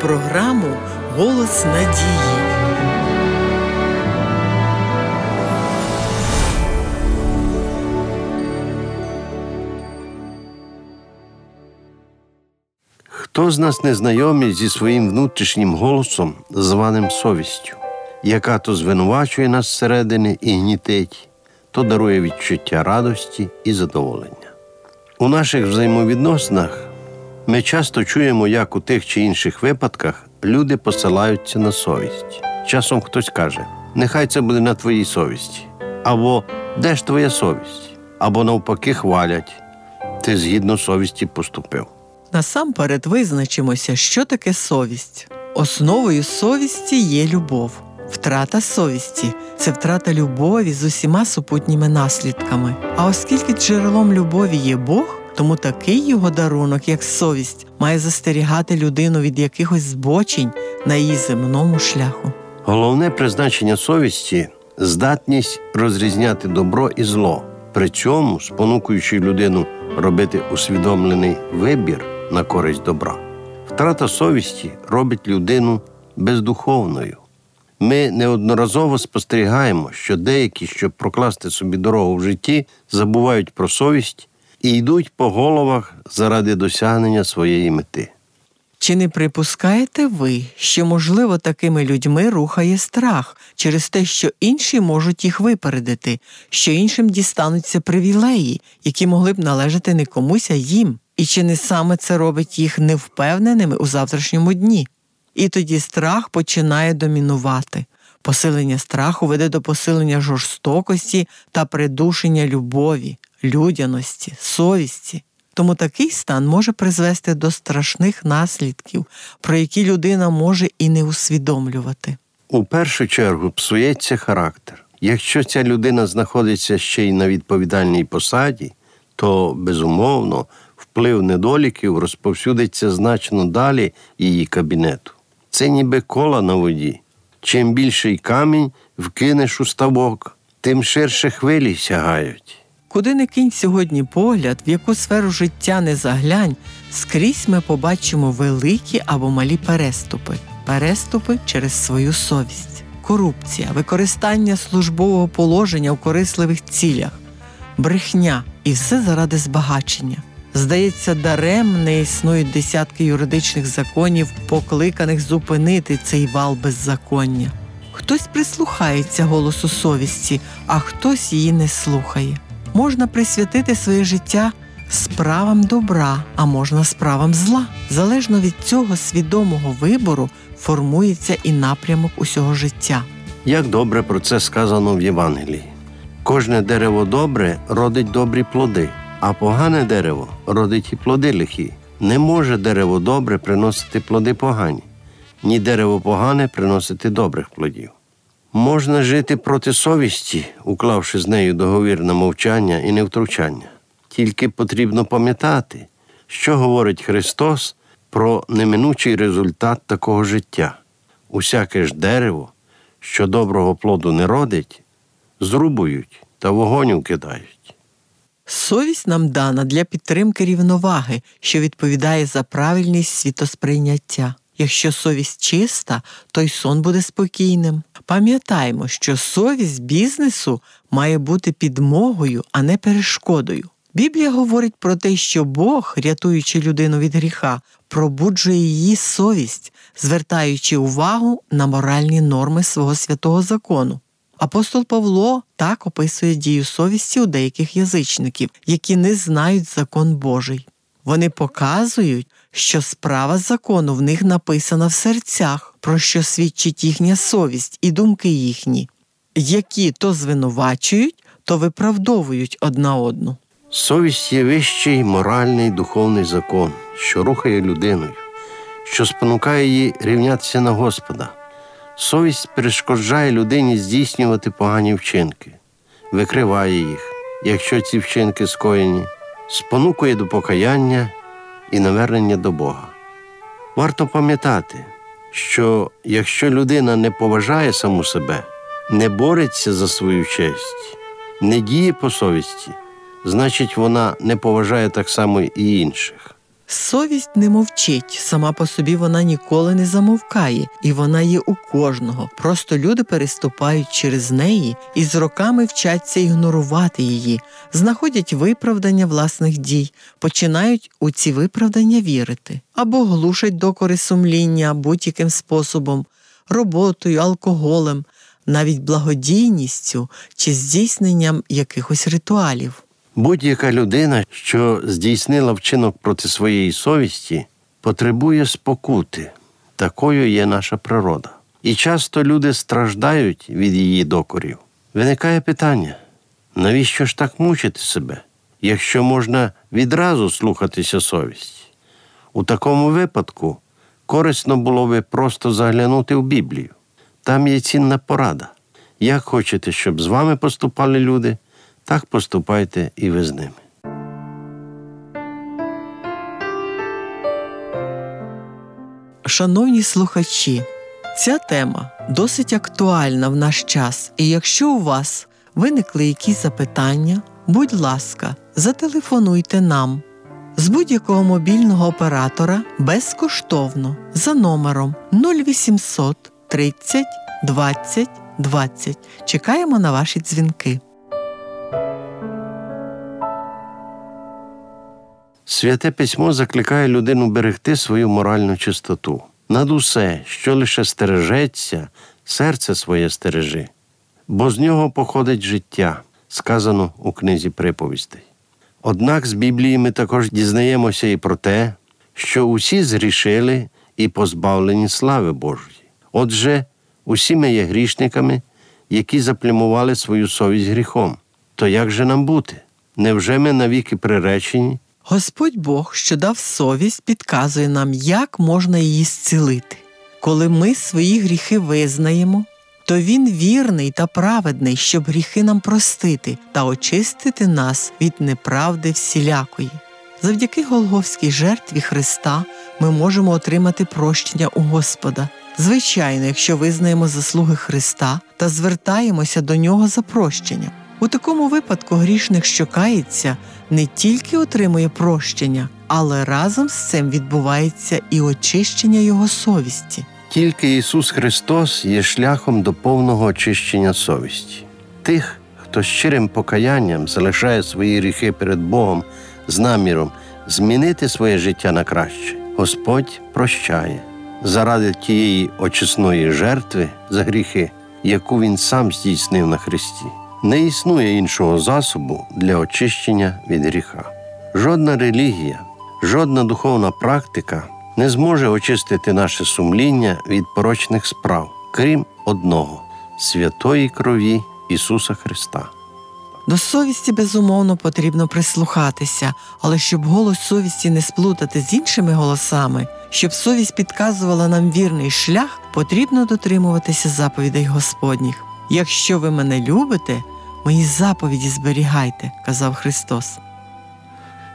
програму Голос надії. Хто з нас не знайомий зі своїм внутрішнім голосом, званим совістю, яка то звинувачує нас зсередини і гнітить, то дарує відчуття радості і задоволення. У наших взаємовідносинах ми часто чуємо, як у тих чи інших випадках люди посилаються на совість. Часом хтось каже, нехай це буде на твоїй совісті, або де ж твоя совість, або навпаки хвалять, ти згідно совісті поступив. Насамперед визначимося, що таке совість. Основою совісті є любов. Втрата совісті це втрата любові з усіма супутніми наслідками. А оскільки джерелом любові є Бог, тому такий його дарунок, як совість, має застерігати людину від якихось збочень на її земному шляху. Головне призначення совісті здатність розрізняти добро і зло, при цьому спонукуючи людину робити усвідомлений вибір на користь добра. Втрата совісті робить людину бездуховною. Ми неодноразово спостерігаємо, що деякі, щоб прокласти собі дорогу в житті, забувають про совість і йдуть по головах заради досягнення своєї мети. Чи не припускаєте ви, що, можливо, такими людьми рухає страх через те, що інші можуть їх випередити, що іншим дістануться привілеї, які могли б належати не комусь, а їм? І чи не саме це робить їх невпевненими у завтрашньому дні? І тоді страх починає домінувати. Посилення страху веде до посилення жорстокості та придушення любові, людяності, совісті. Тому такий стан може призвести до страшних наслідків, про які людина може і не усвідомлювати. У першу чергу псується характер. Якщо ця людина знаходиться ще й на відповідальній посаді, то безумовно вплив недоліків розповсюдиться значно далі її кабінету. Це ніби кола на воді. Чим більший камінь вкинеш у ставок, тим ширше хвилі сягають. Куди не кинь сьогодні погляд, в яку сферу життя не заглянь, скрізь ми побачимо великі або малі переступи, переступи через свою совість, корупція, використання службового положення у корисливих цілях, брехня і все заради збагачення. Здається, дарем не існують десятки юридичних законів, покликаних зупинити цей вал беззаконня. Хтось прислухається голосу совісті, а хтось її не слухає. Можна присвятити своє життя справам добра, а можна справам зла. Залежно від цього свідомого вибору формується і напрямок усього життя. Як добре про це сказано в Євангелії. Кожне дерево добре родить добрі плоди, а погане дерево родить і плоди лихі. Не може дерево добре приносити плоди погані, ні дерево погане приносити добрих плодів. Можна жити проти совісті, уклавши з нею договір на мовчання і невтручання. Тільки потрібно пам'ятати, що говорить Христос про неминучий результат такого життя. Усяке ж дерево, що доброго плоду не родить, зрубують та вогонь кидають. Совість нам дана для підтримки рівноваги, що відповідає за правильність світосприйняття. Якщо совість чиста, то й сон буде спокійним. Пам'ятаймо, що совість бізнесу має бути підмогою, а не перешкодою. Біблія говорить про те, що Бог, рятуючи людину від гріха, пробуджує її совість, звертаючи увагу на моральні норми свого святого закону. Апостол Павло так описує дію совісті у деяких язичників, які не знають закон Божий. Вони показують, що справа закону в них написана в серцях, про що свідчить їхня совість і думки їхні, які то звинувачують, то виправдовують одна одну. Совість є вищий моральний духовний закон, що рухає людиною, що спонукає її рівнятися на Господа. Совість перешкоджає людині здійснювати погані вчинки, викриває їх, якщо ці вчинки скоєні, спонукує до покаяння і навернення до Бога. Варто пам'ятати, що якщо людина не поважає саму себе, не бореться за свою честь, не діє по совісті, значить вона не поважає так само і інших. Совість не мовчить, сама по собі вона ніколи не замовкає, і вона є у кожного. Просто люди переступають через неї і з роками вчаться ігнорувати її, знаходять виправдання власних дій, починають у ці виправдання вірити або глушать докори сумління будь-яким способом, роботою, алкоголем, навіть благодійністю чи здійсненням якихось ритуалів. Будь-яка людина, що здійснила вчинок проти своєї совісті, потребує спокути. Такою є наша природа. І часто люди страждають від її докорів. Виникає питання: навіщо ж так мучити себе, якщо можна відразу слухатися совісті? У такому випадку корисно було би просто заглянути в Біблію. Там є цінна порада. Як хочете, щоб з вами поступали люди, так поступайте і ви з ними. Шановні слухачі, ця тема досить актуальна в наш час, і якщо у вас виникли якісь запитання, будь ласка, зателефонуйте нам з будь-якого мобільного оператора безкоштовно за номером 0800 30 20 20. Чекаємо на ваші дзвінки. Святе письмо закликає людину берегти свою моральну чистоту. Над усе, що лише стережеться, серце своє стережи, бо з нього походить життя, сказано у книзі приповістей. Однак з Біблії ми також дізнаємося і про те, що усі зрішили і позбавлені слави Божої. Отже, усі ми є грішниками, які заплямували свою совість гріхом. То як же нам бути? Невже ми навіки приречені? Господь Бог, що дав совість, підказує нам, як можна її зцілити. Коли ми свої гріхи визнаємо, то Він вірний та праведний, щоб гріхи нам простити та очистити нас від неправди всілякої. Завдяки Голговській жертві Христа ми можемо отримати прощення у Господа. Звичайно, якщо визнаємо заслуги Христа та звертаємося до Нього за прощенням. У такому випадку грішник, що кається, не тільки отримує прощення, але разом з цим відбувається і очищення його совісті. Тільки Ісус Христос є шляхом до повного очищення совісті. Тих, хто щирим покаянням залишає свої гріхи перед Богом з наміром змінити своє життя на краще, Господь прощає заради тієї очисної жертви за гріхи, яку Він сам здійснив на Христі. Не існує іншого засобу для очищення від гріха. Жодна релігія, жодна духовна практика не зможе очистити наше сумління від порочних справ, крім одного святої крові Ісуса Христа. До совісті безумовно потрібно прислухатися, але щоб голос совісті не сплутати з іншими голосами, щоб совість підказувала нам вірний шлях, потрібно дотримуватися заповідей Господніх. Якщо ви мене любите, мої заповіді зберігайте, казав Христос.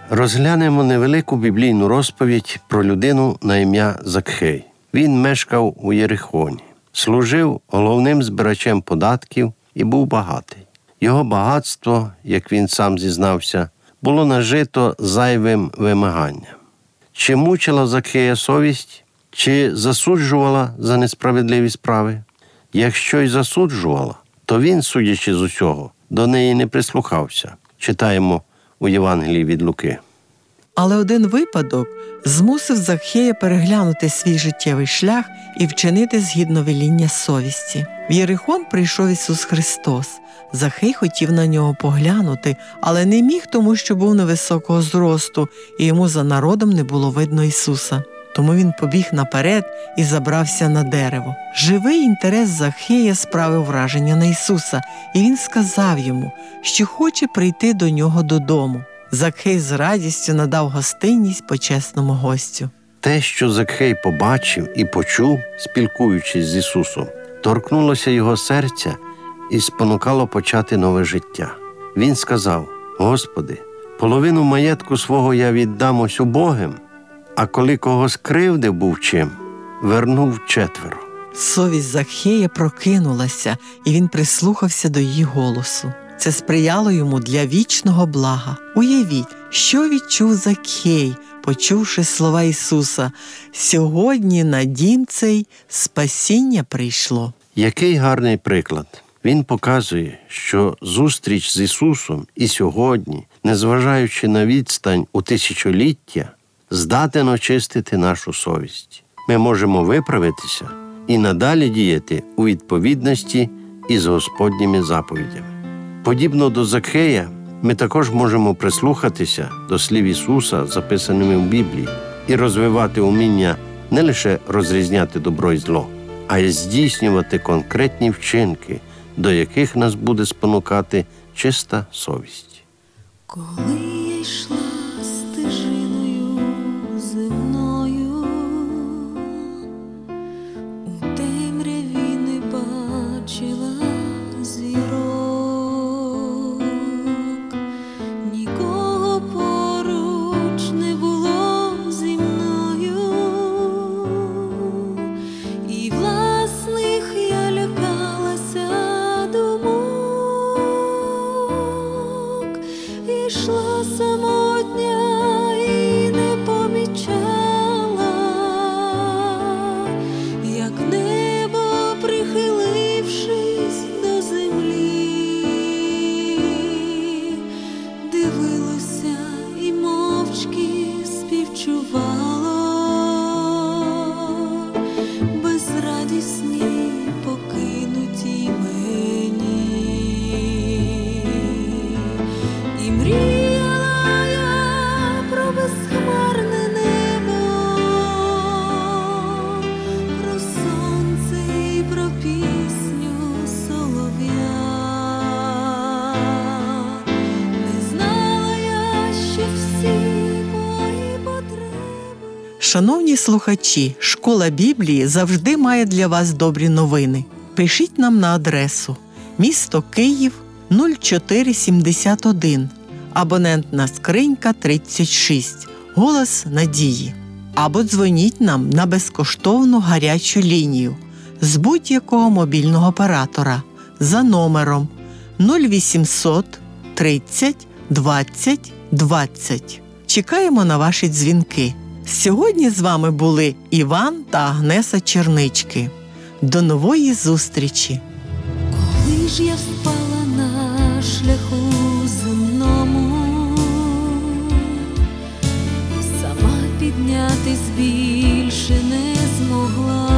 Розглянемо невелику біблійну розповідь про людину на ім'я Закхей. Він мешкав у Єрихоні, служив головним збирачем податків і був багатий. Його багатство, як він сам зізнався, було нажито зайвим вимаганням. Чи мучила Закхея совість, чи засуджувала за несправедливі справи? Якщо й засуджувала, то він, судячи з усього, до неї не прислухався. Читаємо у Євангелії від Луки. Але один випадок змусив Захея переглянути свій життєвий шлях і вчинити згідно веління совісті. В Єрихон прийшов Ісус Христос. Захей хотів на нього поглянути, але не міг, тому що був невисокого зросту, і йому за народом не було видно Ісуса. Тому він побіг наперед і забрався на дерево. Живий інтерес Захея справив враження на Ісуса, і він сказав йому, що хоче прийти до нього додому. Закхей з радістю надав гостинність почесному гостю. Те, що Закхей побачив і почув, спілкуючись з Ісусом, торкнулося його серця і спонукало почати нове життя. Він сказав: Господи, половину маєтку свого я віддам ось убогим, а коли кого скривдив був чим, вернув четверо. Совість Захея прокинулася, і він прислухався до її голосу. Це сприяло йому для вічного блага. Уявіть, Що відчув Закхей, почувши слова Ісуса? Сьогодні на дім цей спасіння прийшло. Який гарний приклад. Він показує, що зустріч з Ісусом і сьогодні, незважаючи на відстань у тисячоліття, здатен очистити нашу совість. Ми можемо виправитися і надалі діяти у відповідності із Господніми заповідями. Подібно до Закхея, ми також можемо прислухатися до слів Ісуса, записаними в Біблії, і розвивати уміння не лише розрізняти добро і зло, а й здійснювати конкретні вчинки, до яких нас буде спонукати чиста совість. Коли йшла Шановні слухачі, школа Біблії завжди має для вас добрі новини. Пишіть нам на адресу місто Київ 0471, абонентна скринька 36, голос надії. Або дзвоніть нам на безкоштовну гарячу лінію з будь-якого мобільного оператора за номером 0800 30 20 20. Чекаємо на ваші дзвінки. Сьогодні з вами були Іван та Агнеса Чернички. До нової зустрічі! Коли ж я впала на шляху земному, сама піднятись більше не змогла,